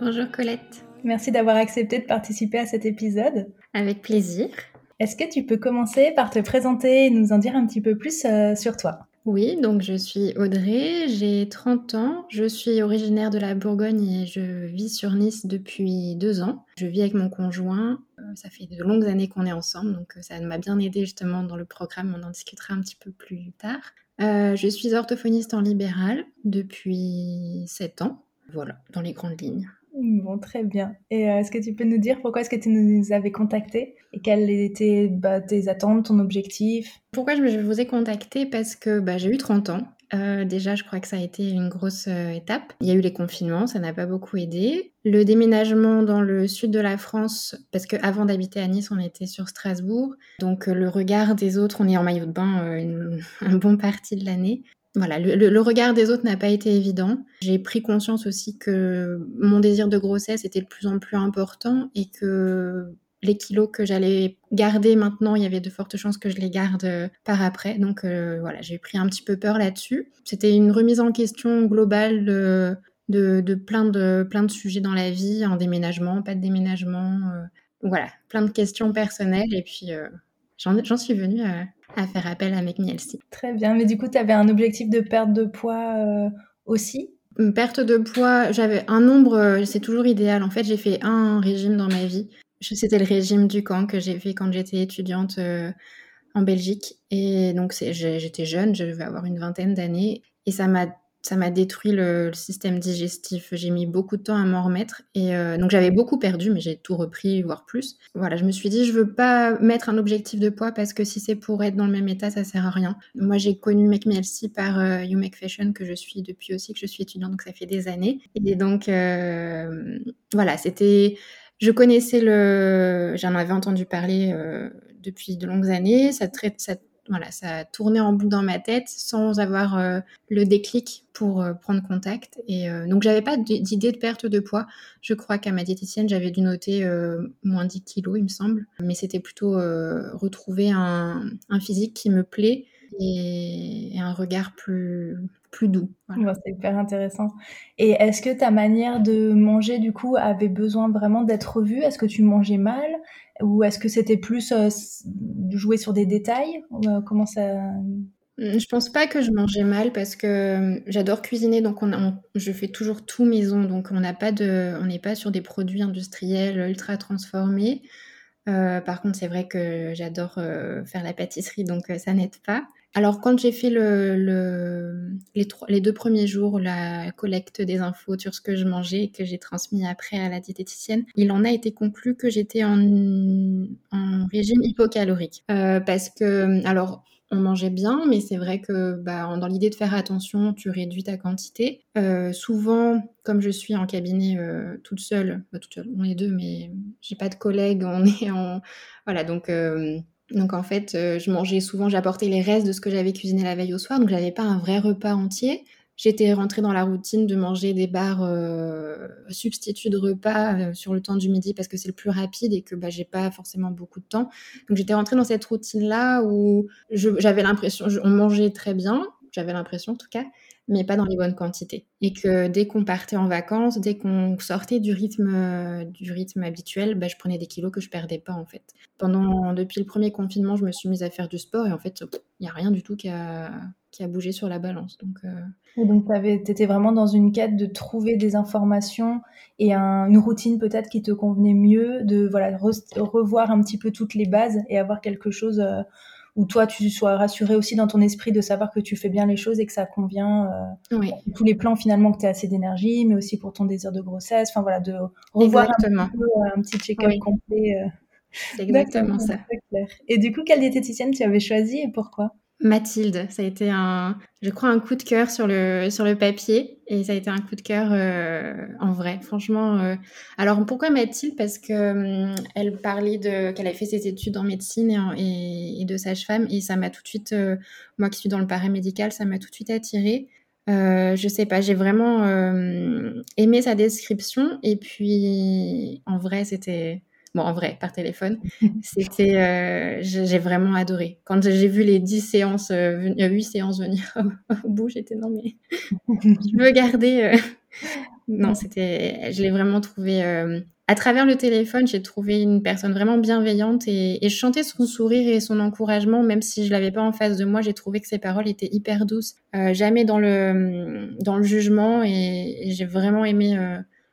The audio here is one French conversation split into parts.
Bonjour Colette. Merci d'avoir accepté de participer à cet épisode. Avec plaisir. Est-ce que tu peux commencer par te présenter et nous en dire un petit peu plus euh, sur toi? Oui, donc je suis Audrey, j'ai 30 ans, je suis originaire de la Bourgogne et je vis sur Nice depuis deux ans. Je vis avec mon conjoint, euh, ça fait de longues années qu'on est ensemble, donc euh, ça m'a bien aidé justement dans le programme, on en discutera un petit peu plus tard. je suis orthophoniste en libéral depuis 7 ans. Voilà, dans les grandes lignes. Bon, très bien. Et euh, est-ce que tu peux nous dire pourquoi est-ce que tu nous avais contacté et quelles étaient bah, tes attentes, ton objectif? Pourquoi je vous ai contacté? Parce que bah, j'ai eu 30 ans. Euh, déjà, je crois que ça a été une grosse euh, étape. Il y a eu les confinements, ça n'a pas beaucoup aidé. Le déménagement dans le sud de la France, parce qu'avant d'habiter à Nice, on était sur Strasbourg. Donc le regard des autres, on est en maillot de bain une, un bon partie de l'année voilà, le, regard des autres n'a pas été évident. J'ai pris conscience aussi que mon désir de grossesse était de plus en plus important et que les kilos que j'allais garder maintenant, il y avait de fortes chances que je les garde euh, par après. Donc euh, voilà, j'ai pris un petit peu peur là-dessus. C'était une remise en question globale de, plein, de plein de sujets dans la vie, un déménagement, pas de déménagement. Euh. voilà, plein de questions personnelles et puis j'en suis venue à, à faire appel à McMielsi. Très bien, mais du coup, tu avais un objectif de perte de poids euh, aussi? Une perte de poids, j'avais un nombre, euh, c'est toujours idéal. En fait, j'ai fait un régime dans ma vie. C'était le régime du camp que j'ai fait quand j'étais étudiante euh, en Belgique. Et donc, j'étais jeune, je devais avoir une vingtaine d'années. Et ça m'a ça m'a détruit le, système digestif. J'ai mis beaucoup de temps à m'en remettre et euh, donc j'avais beaucoup perdu, mais j'ai tout repris, voire plus. Voilà, je me suis dit je veux pas mettre un objectif de poids parce que si c'est pour être dans le même état, ça sert à rien. Moi, j'ai connu Make par euh, You Make Fashion que je suis depuis aussi que je suis étudiante, donc ça fait des années. Et donc euh, voilà, c'était, je connaissais le, j'en avais entendu parler depuis de longues années. Ça traite, ça voilà, ça tournait en boucle dans ma tête sans avoir euh, le déclic pour euh, prendre contact. Et euh, donc, j'avais pas d'idée de perte de poids. Je crois qu'à ma diététicienne, j'avais dû noter moins 10 kilos, il me semble. Mais c'était plutôt retrouver un, physique qui me plaît et, un regard plus, plus doux. c'est hyper intéressant. Et est-ce que ta manière de manger, du coup, avait besoin vraiment d'être revue Est-ce que tu mangeais mal? Ou est-ce que c'était plus jouer sur des détails? Euh, Comment ça mmh, je pense pas que je mangeais mal parce que j'adore cuisiner, donc on, je fais toujours tout maison, donc on n'a pas de, on n'est pas sur des produits industriels ultra transformés. Euh, par contre, c'est vrai que j'adore euh, faire la pâtisserie, donc ça n'aide pas. Alors, quand j'ai fait le, les, deux premiers jours, la collecte des infos sur ce que je mangeais que j'ai transmis après à la diététicienne, il en a été conclu que j'étais en, régime hypocalorique. Euh, parce que, alors, on mangeait bien, mais c'est vrai que bah, dans l'idée de faire attention, tu réduis ta quantité. Euh, souvent, comme je suis en cabinet euh, toute seule, bah, toute on est deux, mais j'ai pas de collègues, on est en... Voilà, donc donc en fait, euh, je mangeais souvent, j'apportais les restes de ce que j'avais cuisiné la veille au soir, donc j'avais pas un vrai repas entier. J'étais rentrée dans la routine de manger des bars euh, substituts de repas euh, sur le temps du midi parce que c'est le plus rapide et que bah, j'ai pas forcément beaucoup de temps. Donc j'étais rentrée dans cette routine-là où j'avais l'impression, on mangeait très bien, j'avais l'impression en tout cas, mais pas dans les bonnes quantités. Et que dès qu'on partait en vacances, dès qu'on sortait du rythme, euh, du rythme habituel, bah, je prenais des kilos que je perdais pas en fait. Pendant, depuis le premier confinement, je me suis mise à faire du sport et en fait, il n'y a rien du tout qui a, qui a bougé sur la balance. Donc, euh... donc tu étais vraiment dans une quête de trouver des informations et une routine peut-être qui te convenait mieux, de voilà, revoir un petit peu toutes les bases et avoir quelque chose. Euh, où toi tu sois rassuré aussi dans ton esprit de savoir que tu fais bien les choses et que ça convient euh, oui. tous les plans finalement que tu as assez d'énergie mais aussi pour ton désir de grossesse. Enfin voilà de revoir un, peu, euh, un, petit check-up complet euh. c'est exactement ça. et du coup quelle diététicienne tu avais choisi et pourquoi? Mathilde, ça a été un, je crois, un coup de cœur sur le, sur le papier et ça a été un coup de cœur euh, en vrai, franchement. Euh. Alors pourquoi Mathilde? Parce que hum, elle parlait de qu'elle avait fait ses études en médecine et, de sage-femme et ça m'a tout de suite, euh, moi qui suis dans le paramédical, ça m'a tout de suite attirée. je sais pas, j'ai vraiment aimé sa description et puis en vrai c'était bon, en vrai, par téléphone. C'était, euh, j'ai vraiment adoré. Quand j'ai vu les 10 séances, euh, 8 euh, séances venir au, bout, j'étais non, mais je veux garder. Euh. Non, c'était, je l'ai vraiment trouvé. à travers le téléphone, j'ai trouvé une personne vraiment bienveillante et, et, je chantais son sourire et son encouragement, même si je l'avais pas en face de moi. J'ai trouvé que ses paroles étaient hyper douces, jamais dans le dans le jugement et, et j'ai vraiment aimé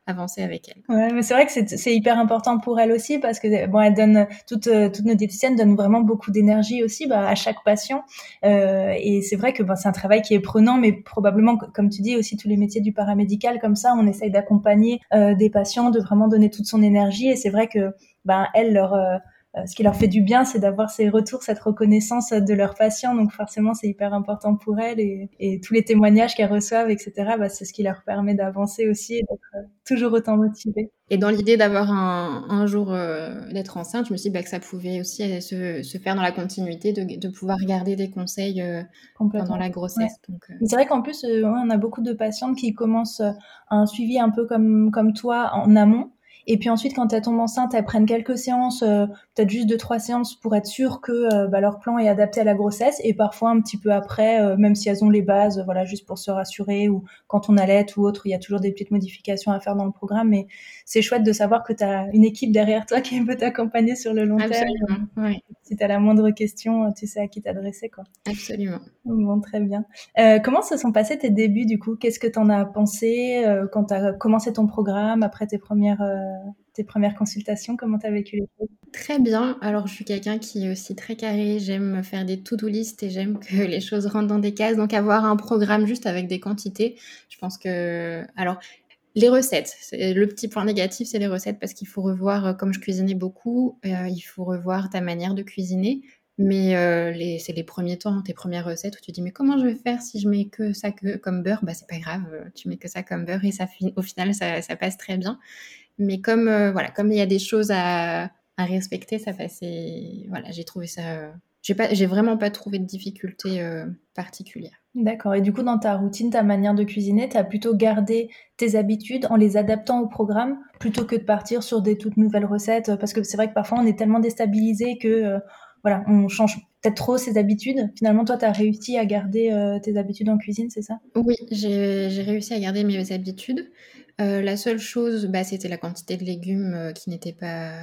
avancer avec elle. Ouais, mais c'est vrai que c'est hyper important pour elle aussi parce que bon, elle donne toutes toutes nos diététiciennes donnent vraiment beaucoup d'énergie aussi bah, à chaque patient euh, et c'est vrai que bah, c'est un travail qui est prenant, mais probablement comme tu dis aussi tous les métiers du paramédical comme ça, on essaye d'accompagner euh, des patients, de vraiment donner toute son énergie et c'est vrai que bah, elle leur euh, euh, ce qui leur fait du bien, c'est d'avoir ces retours, cette reconnaissance de leurs patients. Donc forcément, c'est hyper important pour elles et, et tous les témoignages qu'elles reçoivent, etc. Bah, c'est ce qui leur permet d'avancer aussi et d'être euh, toujours autant motivées. Et dans l'idée d'avoir un, un, jour euh, d'être enceinte, je me suis dit bah, que ça pouvait aussi se, se, faire dans la continuité, de, de pouvoir garder des conseils pendant la grossesse. C'est vrai qu'en plus, on a beaucoup de patientes qui commencent un suivi un peu comme, comme toi en amont et puis ensuite, quand elles tombent enceintes, elles prennent quelques séances, euh, peut-être juste deux, trois séances pour être sûr que euh, bah, leur plan est adapté à la grossesse. Et parfois, un petit peu après, euh, même si elles ont les bases, voilà, juste pour se rassurer, ou quand on allait ou autre, il y a toujours des petites modifications à faire dans le programme. Mais c'est chouette de savoir que tu as une équipe derrière toi qui peut t'accompagner sur le long terme. Ouais. Si tu as la moindre question, tu sais à qui t'adresser. Quoi. Absolument. Bon, très bien. comment se sont passés tes débuts du coup? Qu'est-ce que tu en as pensé quand tu as commencé ton programme après tes premières tes premières consultations Comment tu as vécu les choses? Très bien. Alors, je suis quelqu'un qui est aussi très carré. J'aime faire des to-do list et j'aime que les choses rentrent dans des cases. Donc, avoir un programme juste avec des quantités, je pense que. Alors, les recettes. Le petit point négatif, c'est les recettes parce qu'il faut revoir, euh, comme je cuisinais beaucoup, euh, il faut revoir ta manière de cuisiner. Mais euh, c'est les premiers temps, tes premières recettes où tu dis mais comment je vais faire si je mets que ça que, comme beurre? Bah c'est pas grave, tu mets que ça comme beurre et ça au final ça passe très bien. Mais comme euh, voilà, comme il y a des choses à, à respecter, ça. Voilà, j'ai trouvé ça. Euh, j'ai pas, j'ai vraiment pas trouvé de difficulté euh. D'accord. Et du coup, dans ta routine, ta manière de cuisiner, tu as plutôt gardé tes habitudes en les adaptant au programme plutôt que de partir sur des toutes nouvelles recettes? Parce que c'est vrai que parfois, on est tellement déstabilisé que voilà, on change peut-être trop ses habitudes. Finalement, toi, tu as réussi à garder tes habitudes en cuisine, c'est ça? Oui, j'ai, réussi à garder mes habitudes. Euh, la seule chose, bah, c'était la quantité de légumes euh, qui n'était pas,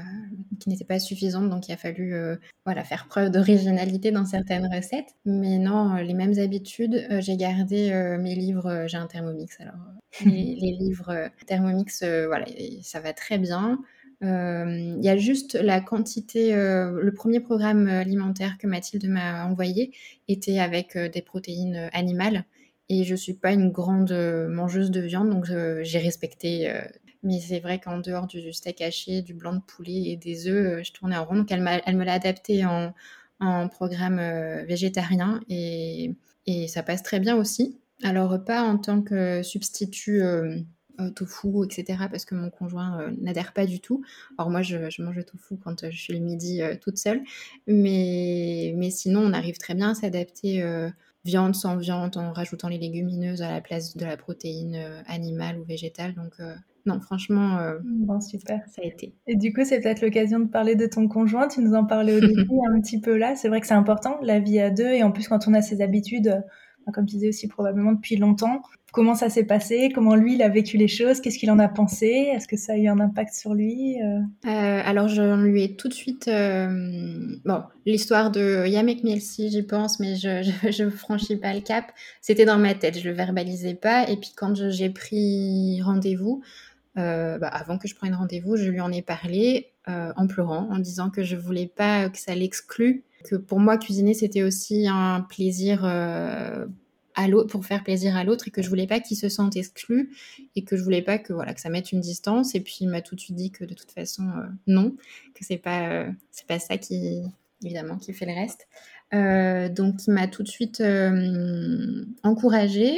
qui n'était pas suffisante, donc il a fallu euh, voilà, faire preuve d'originalité dans certaines recettes. Mais non, les mêmes habitudes. j'ai gardé mes livres, j'ai un Thermomix alors. les, les, livres Thermomix, voilà, ça va très bien. Il y a juste la quantité, le premier programme alimentaire que Mathilde m'a envoyé était avec des protéines animales. Et je suis pas une grande euh, mangeuse de viande, donc euh, j'ai respecté. Euh, mais c'est vrai qu'en dehors du steak haché, du blanc de poulet et des œufs, je tournais en rond. Donc elle, elle me l'a adapté en, programme végétarien et, ça passe très bien aussi. Alors pas en tant que substitut tofu, etc. Parce que mon conjoint n'adhère pas du tout. Alors moi, je, je, mange le tofu quand je suis le midi toute seule. Mais, mais sinon, on arrive très bien à s'adapter viande sans viande en rajoutant les légumineuses à la place de la protéine euh, animale ou végétale. Donc euh, non, franchement, euh, bon, super. Ça a été. Et du coup, c'est peut-être l'occasion de parler de ton conjoint. Tu nous en parlais au début un petit peu là. C'est vrai que c'est important, la vie à deux. Et en plus, quand on a ses habitudes, comme tu disais aussi probablement depuis longtemps. Comment ça s'est passé? Comment lui, il a vécu les choses? Qu'est-ce qu'il en a pensé? Est-ce que ça a eu un impact sur lui euh? Euh, Alors, je lui ai tout de suite... Euh, bon, l'histoire de Yamek Mielsi, j'y pense, mais je ne franchis pas le cap. C'était dans ma tête, je le verbalisais pas. Et puis, quand j'ai pris rendez-vous, bah, avant que je prenne rendez-vous, je lui en ai parlé en pleurant, en disant que je voulais pas que ça l'exclue que pour moi, cuisiner, c'était aussi un plaisir euh, à l'autre, pour faire plaisir à l'autre et que je voulais pas qu'il se sente exclu et que je voulais pas que voilà que ça mette une distance. Et puis il m'a tout de suite dit que de toute façon euh, non, que c'est pas euh, c'est pas ça qui évidemment qui fait le reste. donc, il m'a tout de suite encouragée.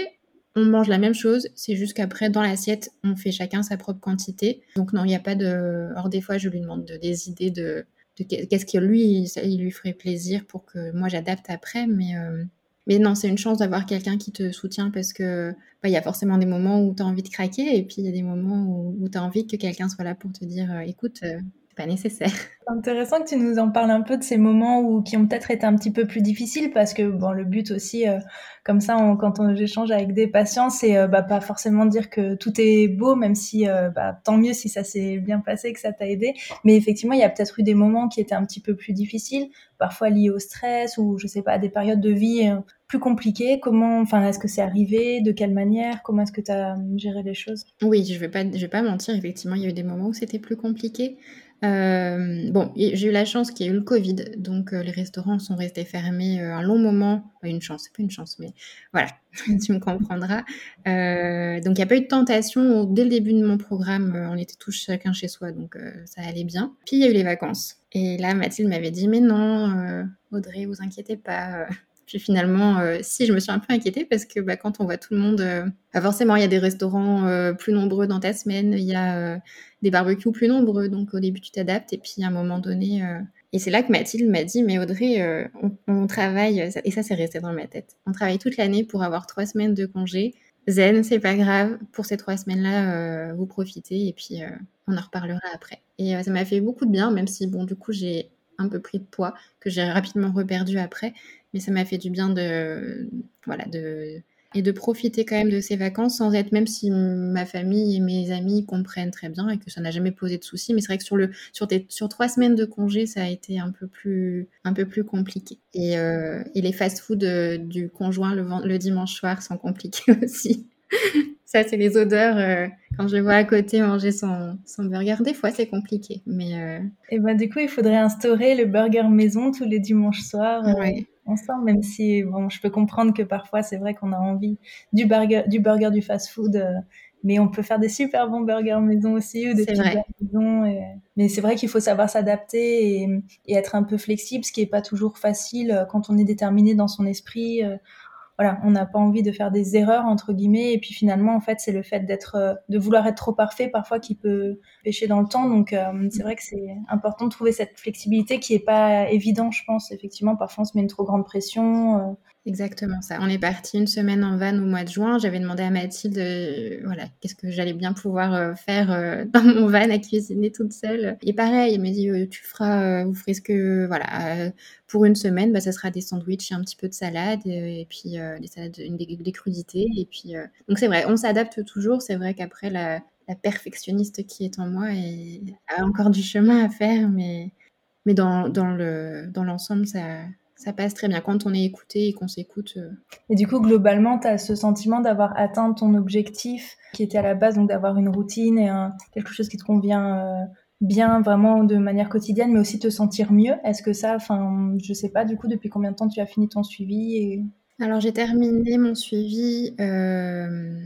On mange la même chose, c'est juste qu'après, dans l'assiette, on fait chacun sa propre quantité. Donc, non, il n'y a pas de. Or, des fois, je lui demande des idées de, qu'est-ce que lui, il lui ferait plaisir pour que moi, j'adapte après. Mais, euh, mais non, c'est une chance d'avoir quelqu'un qui te soutient parce que bah, il y a forcément des moments où tu as envie de craquer et puis il y a des moments où, tu as envie que quelqu'un soit là pour te dire euh, écoute, euh, pas nécessaire. C'est intéressant que tu nous en parles un peu de ces moments où, qui ont peut-être été un petit peu plus difficiles parce que bon, le but aussi, euh, comme ça, quand on échange avec des patients, c'est euh, bah, pas forcément dire que tout est beau, même si euh, bah, tant mieux si ça s'est bien passé, que ça t'a aidé. Mais effectivement, il y a peut-être eu des moments qui étaient un petit peu plus difficiles, parfois liés au stress ou je sais pas, des périodes de vie plus compliquées. Comment, enfin, est-ce que c'est arrivé? De quelle manière? Comment est-ce que tu as géré les choses? Oui, je vais pas, je vais pas mentir. Effectivement, il y a eu des moments où c'était plus compliqué. Euh, bon, j'ai eu la chance qu'il y ait eu le Covid, donc euh, les restaurants sont restés fermés euh, un long moment. une chance, c'est pas une chance, mais voilà, tu me comprendras. donc il n'y a pas eu de tentation. Dès le début de mon programme, on était tous chacun chez soi, donc ça allait bien. Puis il y a eu les vacances. Et là, Mathilde m'avait dit, mais non, Audrey, vous inquiétez pas. Puis finalement, si, je me suis un peu inquiétée parce que bah, quand on voit tout le monde, bah, forcément, il y a des restaurants plus nombreux dans ta semaine, il y a des barbecues plus nombreux. Donc au début, tu t'adaptes et puis à un moment donné. Euh, et c'est là que Mathilde m'a dit, mais Audrey, euh, on, travaille, et ça c'est resté dans ma tête, on travaille toute l'année pour avoir trois semaines de congé. Zen, c'est pas grave, pour ces trois semaines-là, euh, vous profitez et puis on en reparlera après. Et ça m'a fait beaucoup de bien, même si, bon, du coup, j'ai un peu pris de poids que j'ai rapidement reperdu après, mais ça m'a fait du bien de, voilà, de, et de profiter quand même de ces vacances sans être, même si ma famille et mes amis comprennent très bien et que ça n'a jamais posé de soucis, mais c'est vrai que sur, le, sur, sur trois semaines de congé, ça a été un peu plus, un peu plus compliqué. Et, euh, et les fast-food euh, du conjoint le, le, dimanche soir sont compliqués aussi. ça, c'est les odeurs. Euh, quand je le vois à côté manger son, son burger, des fois, c'est compliqué. Mais, Et ben, du coup, il faudrait instaurer le burger maison tous les dimanches soirs. Ouais ensemble, même si bon, je peux comprendre que parfois c'est vrai qu'on a envie du burger, du burger du fast-food, euh, mais on peut faire des super bons burgers maison aussi ou des pizzas maison. Mais c'est vrai qu'il faut savoir s'adapter et, être un peu flexible, ce qui est pas toujours facile euh, quand on est déterminé dans son esprit. Euh, on n'a pas envie de faire des erreurs entre guillemets et puis finalement en fait c'est le fait d'être euh, de vouloir être trop parfait parfois qui peut pêcher dans le temps. Donc euh, c'est vrai que c'est important de trouver cette flexibilité qui est pas évident je pense. Effectivement parfois on se met une trop grande pression euh, Exactement ça. On est parti une semaine en van au mois de juin. J'avais demandé à Mathilde, euh, voilà, qu'est-ce que j'allais bien pouvoir euh, faire euh, dans mon van à cuisiner toute seule. Et pareil, elle m'a dit, tu feras, vous ferez ce que, voilà, pour une semaine, bah, ça sera des sandwichs et un petit peu de salade, et puis des salades, des, crudités. Et puis, donc c'est vrai, on s'adapte toujours. C'est vrai qu'après la, perfectionniste qui est en moi a encore du chemin à faire, mais mais dans, dans le dans l'ensemble, ça ça passe très bien quand on est écouté et qu'on s'écoute. Euh. Et du coup, globalement, tu as ce sentiment d'avoir atteint ton objectif qui était à la base, donc d'avoir une routine et quelque chose qui te convient euh, bien vraiment de manière quotidienne, mais aussi te sentir mieux? Est-ce que ça, enfin, je sais pas, du coup, depuis combien de temps tu as fini ton suivi et... Alors, j'ai terminé mon suivi euh,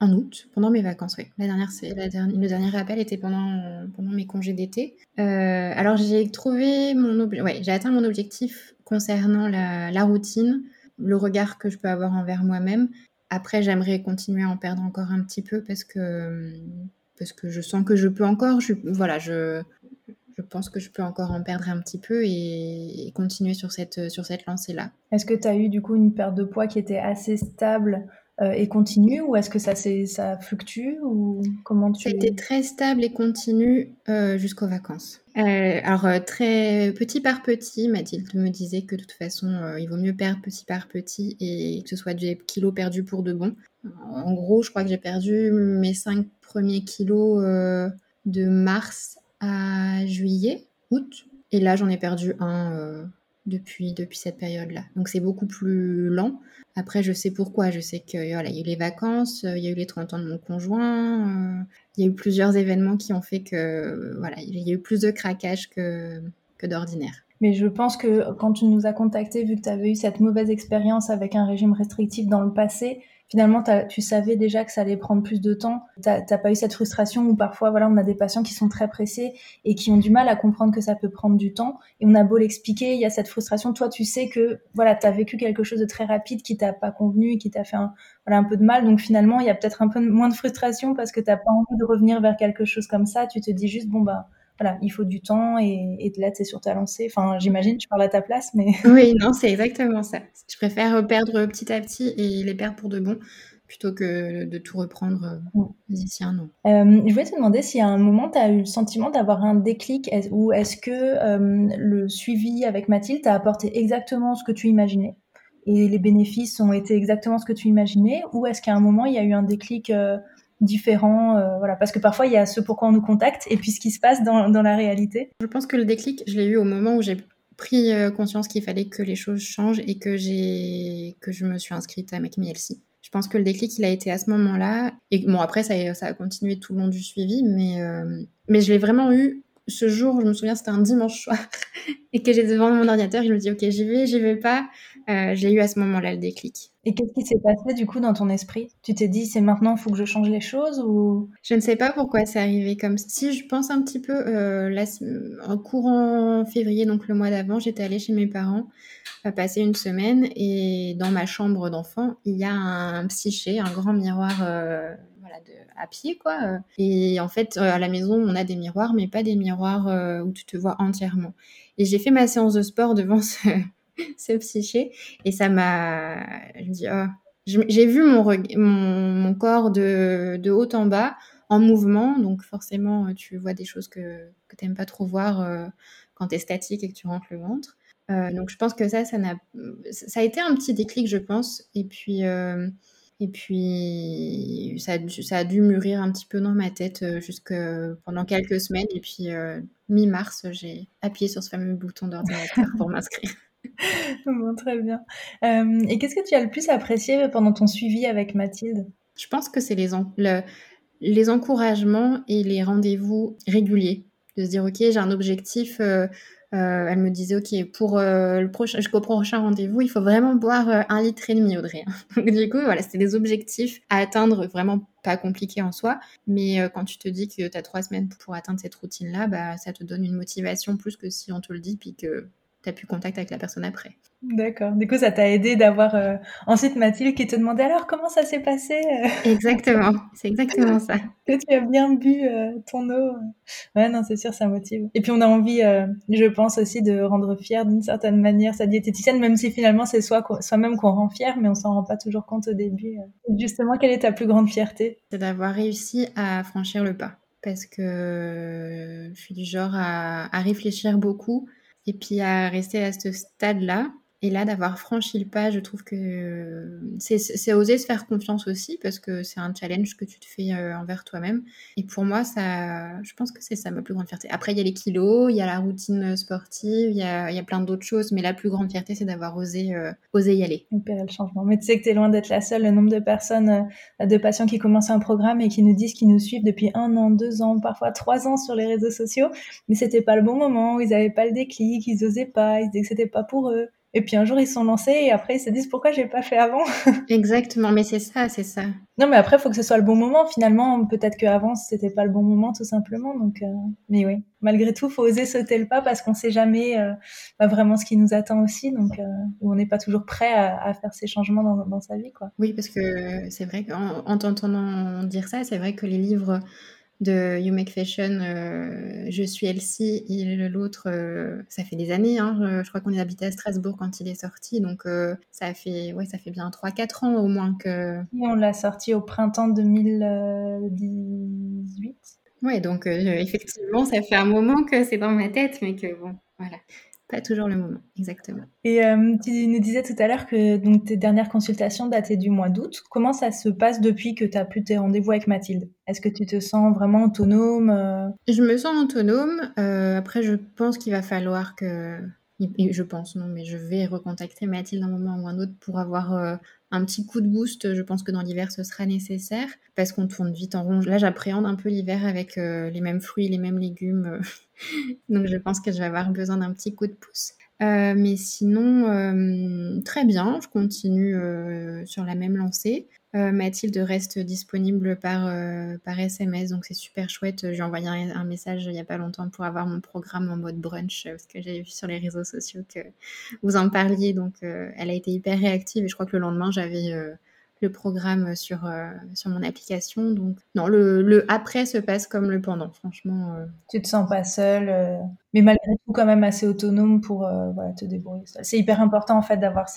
en août, pendant mes vacances, oui. La dernière, la dernière, le dernier rappel était pendant, pendant mes congés d'été. alors, j'ai trouvé mon ouais, j'ai atteint mon objectif concernant la, routine, le regard que je peux avoir envers moi-même. Après, j'aimerais continuer à en perdre encore un petit peu parce que, parce que je sens que je peux encore. Je, voilà, je, je pense que je peux encore en perdre un petit peu et, continuer sur cette, sur cette lancée-là. Est-ce que tu as eu du coup une perte de poids qui était assez stable et continue ou est-ce que ça, ça fluctue ou comment tu... C'était très stable et continu euh, jusqu'aux vacances. Euh, alors très petit par petit, Mathilde me disait que de toute façon il vaut mieux perdre petit par petit et que ce soit des kilos perdus pour de bon. En gros, je crois que j'ai perdu mes cinq premiers kilos de mars à juillet, août. Et là, j'en ai perdu un depuis, depuis cette période-là. Donc c'est beaucoup plus lent. Après, je sais pourquoi. Je sais qu'il voilà, y a eu les vacances, euh, il y a eu les 30 ans de mon conjoint, euh, il y a eu plusieurs événements qui ont fait que voilà, il y a eu plus de craquage que, que d'ordinaire. Mais je pense que quand tu nous as contacté, vu que tu avais eu cette mauvaise expérience avec un régime restrictif dans le passé, finalement, tu savais déjà que ça allait prendre plus de temps. T'as pas eu cette frustration où parfois, voilà, on a des patients qui sont très pressés et qui ont du mal à comprendre que ça peut prendre du temps. Et on a beau l'expliquer, il y a cette frustration. Toi, tu sais que, voilà, t'as vécu quelque chose de très rapide qui t'a pas convenu et qui t'a fait un, peu de mal. Donc finalement, il y a peut-être un peu moins de frustration parce que t'as pas envie de revenir vers quelque chose comme ça. Tu te dis juste, bon, bah, voilà, il faut du temps et, et là, tu es sur ta lancée. Enfin, j'imagine, tu parles à ta place, mais. Oui, non, c'est exactement ça. Je préfère perdre petit à petit et les perdre pour de bon plutôt que de tout reprendre euh, d'ici un an. Euh, je voulais te demander si à un moment tu as eu le sentiment d'avoir un déclic ou est-ce que euh, le suivi avec Mathilde t'a apporté exactement ce que tu imaginais? Et les bénéfices ont été exactement ce que tu imaginais ou est-ce qu'à un moment il y a eu un déclic différents, euh, voilà, parce que parfois il y a ce pourquoi on nous contacte et puis ce qui se passe dans, dans la réalité. Je pense que le déclic, je l'ai eu au moment où j'ai pris euh, conscience qu'il fallait que les choses changent et que j'ai que je me suis inscrite à Make Me Je pense que le déclic, il a été à ce moment-là. Et bon, après, ça, a, ça a continué tout le long du suivi, mais, euh, mais je l'ai vraiment eu ce jour, je me souviens, c'était un dimanche soir, et que j'étais devant mon ordinateur, je me dis, ok, j'y vais, j'y vais pas. Euh, j'ai eu à ce moment-là le déclic. Et qu'est-ce qui s'est passé du coup dans ton esprit? Tu t'es dit, c'est maintenant, il faut que je change les choses ou? Je ne sais pas pourquoi c'est arrivé comme ça. Si je pense un petit peu, euh, en courant février, donc le mois d'avant, j'étais allée chez mes parents euh, passer une semaine, et dans ma chambre d'enfant, il y a un, psyché, un grand miroir. Euh, de, à pied, quoi. Et en fait, à la maison, on a des miroirs, mais pas des miroirs où tu te vois entièrement. Et j'ai fait ma séance de sport devant ce, ce psyché, et ça m'a... Je me dis, oh. j'ai vu mon, mon, mon, corps de, de haut en bas, en mouvement, donc forcément, tu vois des choses que, que tu n'aimes pas trop voir quand tu es statique et que tu rentres le ventre. donc je pense que ça, ça, a, ça a été un petit déclic, je pense. Et puis, et puis, ça a, dû, ça a, dû, mûrir un petit peu dans ma tête euh, jusque pendant quelques semaines. Et puis, euh, mi-mars, j'ai appuyé sur ce fameux bouton d'ordinateur pour m'inscrire. très bien. Euh, et qu'est-ce que tu as le plus apprécié pendant ton suivi avec Mathilde? Je pense que c'est les, encouragements et les rendez-vous réguliers. De se dire, OK, j'ai un objectif euh, elle me disait, OK, pour euh, le prochain, jusqu'au prochain rendez-vous, il faut vraiment boire euh, un litre et demi, Audrey. Du coup, voilà, c'était des objectifs à atteindre, vraiment pas compliqués en soi. Mais quand tu te dis que tu as trois semaines pour atteindre cette routine-là, bah, ça te donne une motivation plus que si on te le dit, puis que tu as plus contact avec la personne après. D'accord. Du coup, ça t'a aidé d'avoir euh, ensuite Mathilde qui te demandait alors comment ça s'est passé euh? Exactement. C'est exactement ça. que tu as bien bu euh, ton eau. Ouais, non, c'est sûr, ça motive. Et puis, on a envie, je pense aussi, de rendre fière d'une certaine manière sa diététicienne, même si finalement c'est soi, soi-même qu'on rend fier, mais on s'en rend pas toujours compte au début. Justement, quelle est ta plus grande fierté? C'est d'avoir réussi à franchir le pas. Parce que je suis du genre à, à réfléchir beaucoup et puis à rester à ce stade-là et là, d'avoir franchi le pas, je trouve que c'est oser se faire confiance aussi parce que c'est un challenge que tu te fais euh, envers toi-même. Et pour moi, ça, je pense que c'est ça ma plus grande fierté. Après, il y a les kilos, il y a la routine sportive, il y a, plein d'autres choses, mais la plus grande fierté, c'est d'avoir osé, euh, osé y aller. Opérer le changement. Mais tu sais que tu es loin d'être la seule. Le nombre de personnes, euh, de patients qui commencent un programme et qui nous disent qu'ils nous suivent depuis un an, deux ans, parfois trois ans sur les réseaux sociaux, mais c'était pas le bon moment, ils n'avaient pas le déclic, ils osaient pas, ils disaient que c'était pas pour eux. Et puis un jour, ils sont lancés et après, ils se disent pourquoi j'ai pas fait avant? Exactement, mais c'est ça, c'est ça. Non, mais après, il faut que ce soit le bon moment. Finalement, peut-être qu'avant, c'était pas le bon moment, tout simplement. Donc, euh, mais oui, malgré tout, faut oser sauter le pas parce qu'on sait jamais euh, bah, vraiment ce qui nous attend aussi. Donc, euh, on n'est pas toujours prêt à, faire ces changements dans, dans, sa vie, quoi. Oui, parce que c'est vrai qu'en t'entendant dire ça, c'est vrai que les livres de You Make Fashion, euh, Je suis Elsie, et l'autre, euh, ça fait des années. Hein, je, crois qu'on est habité à Strasbourg quand il est sorti, donc euh, ça, fait, ouais, ça fait bien 3-4 ans au moins que. on l'a sorti au printemps 2018. Oui, donc effectivement, ça fait un moment que c'est dans ma tête, mais que bon, voilà. Pas toujours le moment, exactement. Et euh, tu nous disais tout à l'heure que donc, tes dernières consultations dataient du mois d'août. Comment ça se passe depuis que tu as plus tes rendez-vous avec Mathilde? Est-ce que tu te sens vraiment autonome euh? Je me sens autonome. Euh, après, je pense qu'il va falloir que... Je pense, non, mais je vais recontacter Mathilde un moment ou un autre pour avoir un petit coup de boost. Je pense que dans l'hiver, ce sera nécessaire parce qu'on tourne vite en rond. Là, j'appréhende un peu l'hiver avec les mêmes fruits, les mêmes légumes. Donc, je pense que je vais avoir besoin d'un petit coup de pouce. mais sinon, très bien, je continue sur la même lancée. Euh, Mathilde reste disponible par, euh, par SMS, donc c'est super chouette. J'ai envoyé un, message il n'y a pas longtemps pour avoir mon programme en mode brunch, parce que j'avais vu sur les réseaux sociaux que vous en parliez, donc euh, elle a été hyper réactive et je crois que le lendemain j'avais le programme sur, sur mon application. Donc non, le, le, après se passe comme le pendant, franchement. Tu te sens pas seule, mais malgré tout quand même assez autonome pour voilà, te débrouiller. C'est hyper important en fait d'avoir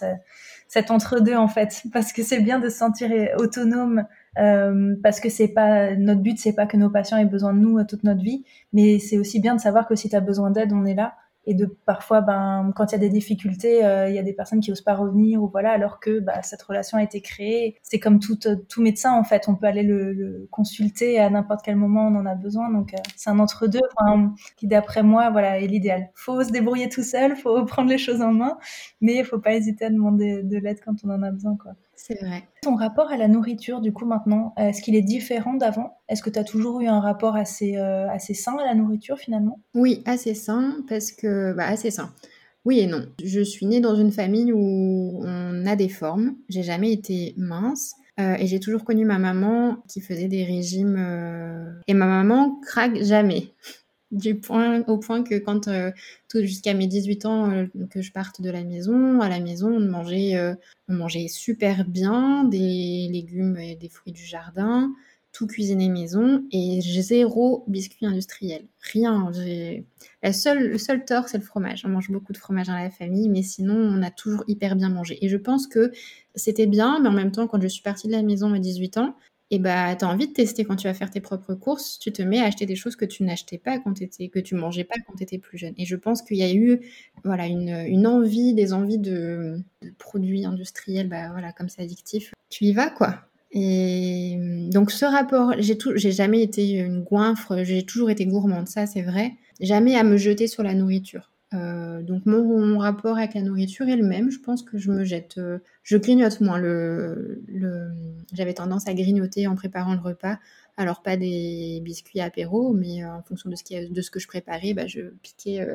cet entre-deux en fait, parce que c'est bien de se sentir autonome, euh, parce que c'est pas notre but, c'est pas que nos patients aient besoin de nous toute notre vie, mais c'est aussi bien de savoir que si tu as besoin d'aide, on est là et de parfois ben quand il y a des difficultés euh, il y a des personnes qui osent pas revenir ou voilà alors que bah, cette relation a été créée. C'est comme tout tout médecin en fait. On peut aller le, le consulter à n'importe quel moment on en a besoin. Donc euh, c'est un entre deux qui d'après moi voilà est l'idéal. Faut se débrouiller tout seul faut prendre les choses en main mais il faut pas hésiter à demander de l'aide quand on en a besoin quoi c'est vrai. Ton rapport à la nourriture, du coup, maintenant, est-ce qu'il est différent d'avant? Est-ce que tu as toujours eu un rapport assez, euh, assez sain à la nourriture, finalement? Oui, assez sain, parce que... Bah, assez sain. Oui et non. Je suis née dans une famille où on a des formes. J'ai jamais été mince. Euh, et j'ai toujours connu ma maman qui faisait des régimes. Euh, et ma maman craque jamais du point au point que quand euh, jusqu'à mes 18 ans euh, que je parte de la maison, à la maison on mangeait euh, on mangeait super bien des légumes et des fruits du jardin, tout cuisiné maison et zéro biscuit industriel, rien. Le seul tort c'est le fromage. On mange beaucoup de fromage dans la famille, mais sinon on a toujours hyper bien mangé. Et je pense que c'était bien, mais en même temps quand je suis partie de la maison à 18 ans, et bah, tu as envie de tester quand tu vas faire tes propres courses, tu te mets à acheter des choses que tu n'achetais pas quand étais, que tu mangeais pas quand tu étais plus jeune. Et je pense qu'il y a eu voilà, une, une envie, des envies de, produits industriels, bah, voilà, comme c'est addictif. Tu y vas, quoi. Et donc ce rapport, j'ai, tout, j'ai jamais été une goinfre, j'ai toujours été gourmande, ça c'est vrai. Jamais à me jeter sur la nourriture. Euh, donc mon, rapport avec la nourriture est le même. Je pense que je me jette, euh, je grignote moins. J'avais tendance à grignoter en préparant le repas. Alors pas des biscuits apéro, mais euh, en fonction de ce, que je préparais, bah, je piquais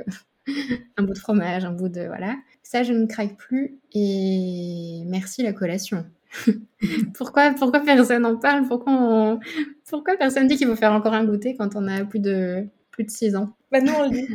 un bout de fromage, un bout de voilà. Ça je ne craque plus et merci la collation. pourquoi, pourquoi personne en parle? Pourquoi, pourquoi personne dit qu'il faut faire encore un goûter quand on a plus de plus de 6 ans bah nous, on le dit.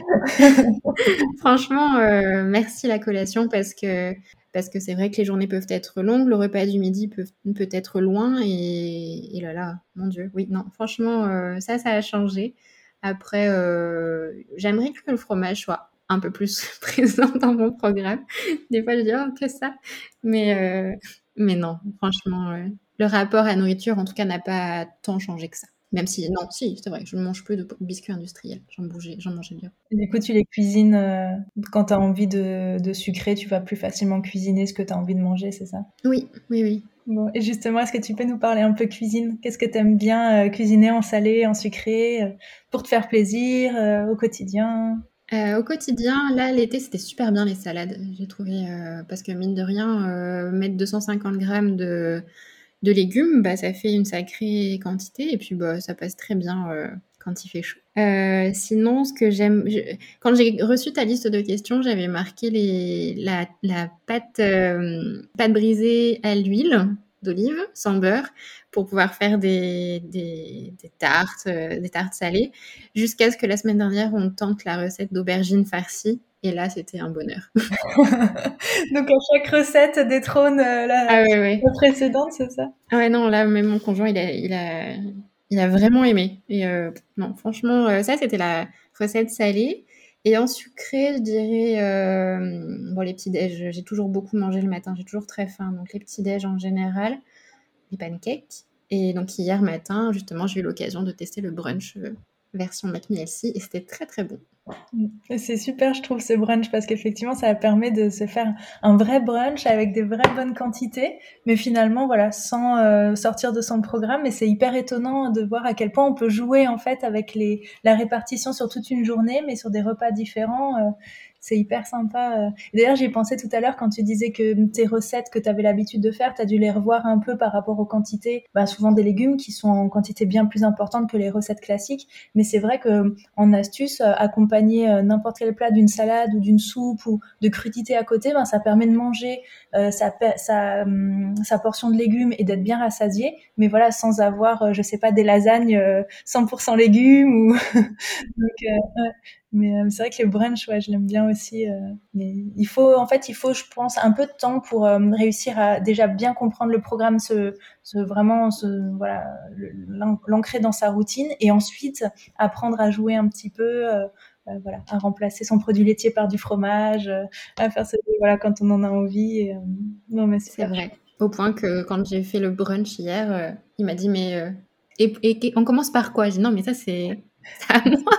Franchement, euh, merci la collation parce que parce que c'est vrai que les journées peuvent être longues, le repas du midi peut, peut être loin et, et là là, mon Dieu, oui, non, franchement, euh, ça, ça a changé. Après, euh, j'aimerais que le fromage soit un peu plus présent dans mon programme. Des fois, je dis, oh, que ça. Mais, mais non, franchement, le rapport à la nourriture, en tout cas, n'a pas tant changé que ça. Même si, non, si, c'est vrai, je ne mange plus de biscuits industriels. J'en, bougeais, j'en mangeais bien. du coup, tu les cuisines euh, quand tu as envie de, de, sucrer, tu vas plus facilement cuisiner ce que tu as envie de manger, c'est ça? Oui, oui, oui. Bon, et justement, est-ce que tu peux nous parler un peu cuisine? Qu'est-ce que tu aimes bien euh, cuisiner en salé, en sucré, euh, pour te faire plaisir au quotidien? Au quotidien, là, l'été, c'était super bien les salades. J'ai trouvé, parce que mine de rien, mettre 250 grammes de, de légumes, bah, ça fait une sacrée quantité et puis bah, ça passe très bien euh, quand il fait chaud. Euh, sinon, ce que j'aime, quand j'ai reçu ta liste de questions, j'avais marqué les, la, pâte, euh, pâte brisée à l'huile d'olive sans beurre pour pouvoir faire des, des, des tartes, des tartes salées, jusqu'à ce que la semaine dernière on tente la recette d'aubergine farcie et là, c'était un bonheur. Donc, à chaque recette détrône euh, la, ah la précédente, c'est ça? Ah Ouais, non, là, même mon conjoint, il a, il a, il a vraiment aimé. Et euh, non, franchement, euh, ça, c'était la recette salée. Et en sucré, je dirais, bon, les petits déj, j'ai toujours beaucoup mangé le matin, j'ai toujours très faim. Donc, les petits déj en général, les pancakes. Et donc, hier matin, justement, j'ai eu l'occasion de tester le brunch version McMielsi et c'était très, très bon. C'est super, je trouve, ce brunch parce qu'effectivement, ça permet de se faire un vrai brunch avec des vraies bonnes quantités, mais finalement, voilà, sans euh, sortir de son programme. Et c'est hyper étonnant de voir à quel point on peut jouer en fait avec la répartition sur toute une journée, mais sur des repas différents. Euh, c'est hyper sympa. D'ailleurs, j'y pensais tout à l'heure quand tu disais que tes recettes que tu avais l'habitude de faire, tu as dû les revoir un peu par rapport aux quantités, bah, souvent des légumes qui sont en quantité bien plus importante que les recettes classiques. Mais c'est vrai que en astuce, accompagner n'importe quel plat d'une salade ou d'une soupe ou de crudités à côté, ben, ça permet de manger sa, sa, hum, sa, portion de légumes et d'être bien rassasié. Mais voilà, sans avoir, je sais pas, des lasagnes 100% légumes ou mais euh, c'est vrai que le brunch, ouais, je l'aime bien aussi. Euh, mais il faut, en fait, il faut, je pense, un peu de temps pour euh, réussir à déjà bien comprendre le programme, se, se vraiment, se, voilà, l'ancrer dans sa routine, et ensuite apprendre à jouer un petit peu. voilà, à remplacer son produit laitier par du fromage, à faire ça, voilà, quand on en a envie. non, mais c'est vrai. Au point que quand j'ai fait le brunch hier, il m'a dit mais et, et, on commence par quoi? Je dis non mais ça c'est à moi.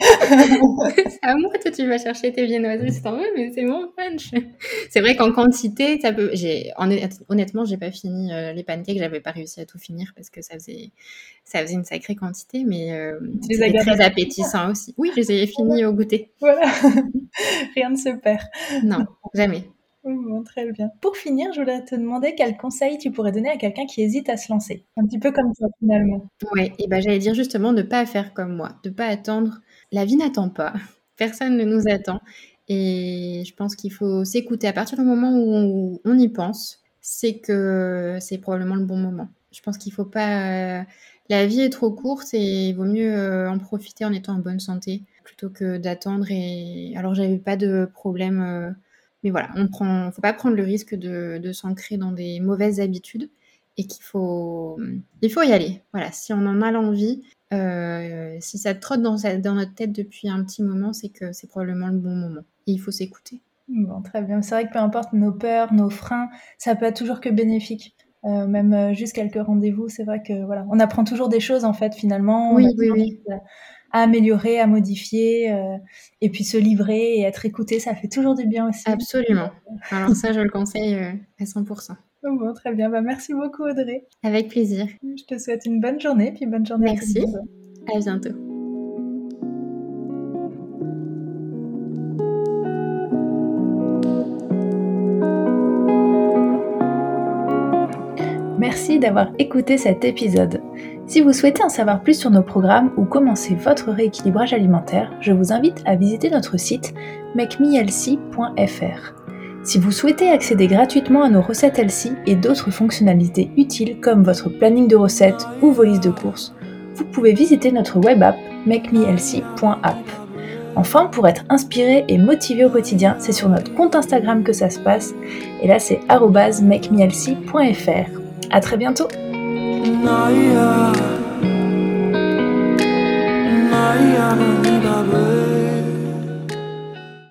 c'est à moi, toi, tu vas chercher tes viennoiseries, c'est vrai, mais c'est mon punch. C'est vrai qu'en quantité, ça peut. J'ai honnêtement, j'ai pas fini euh, les pancakes, j'avais pas réussi à tout finir parce que ça faisait, ça faisait une sacrée quantité, mais euh, c'était très appétissant aussi. Oui, je les ai finis au goûter. Voilà, rien ne se perd. Non, jamais. Bon, très bien. Pour finir, je voudrais te demander quel conseil tu pourrais donner à quelqu'un qui hésite à se lancer. Un petit peu comme toi, finalement. Oui, et ben j'allais dire justement de ne pas faire comme moi, de ne pas attendre la vie n'attend pas. Personne ne nous attend. Et je pense qu'il faut s'écouter. À partir du moment où on, y pense, c'est que c'est probablement le bon moment. Je pense qu'il faut pas. La vie est trop courte et il vaut mieux euh, en profiter en étant en bonne santé plutôt que d'attendre. Et alors, j'avais pas de problème. Euh, mais voilà, on prend. Faut pas prendre le risque de, de s'ancrer dans des mauvaises habitudes et qu'il faut, il faut y aller. Voilà, si on en a l'envie, euh, si ça trotte dans, dans, notre tête depuis un petit moment, c'est que c'est probablement le bon moment. Et il faut s'écouter. Bon, très bien. C'est vrai que peu importe nos peurs, nos freins, ça peut être toujours que bénéfique. Euh, même euh, juste quelques rendez-vous, c'est vrai que voilà, on apprend toujours des choses en fait finalement. Oui, oui, oui. À améliorer, à modifier, et puis se livrer et être écouté, ça fait toujours du bien aussi. Absolument. Alors ça, je le conseille à 100%. Bon, très bien. Bah, merci beaucoup, Audrey. Avec plaisir. Je te souhaite une bonne journée, puis bonne journée merci. à À bientôt. Merci d'avoir écouté cet épisode. Si vous souhaitez en savoir plus sur nos programmes ou commencer votre rééquilibrage alimentaire, je vous invite à visiter notre site makemehealthy.fr. Si vous souhaitez accéder gratuitement à nos recettes Elsie et d'autres fonctionnalités utiles comme votre planning de recettes ou vos listes de courses, vous pouvez visiter notre web app makemehealthy.app. Enfin, pour être inspiré et motivé au quotidien, c'est sur notre compte Instagram que ça se passe. Et là, c'est makemehealthy.fr. À très bientôt!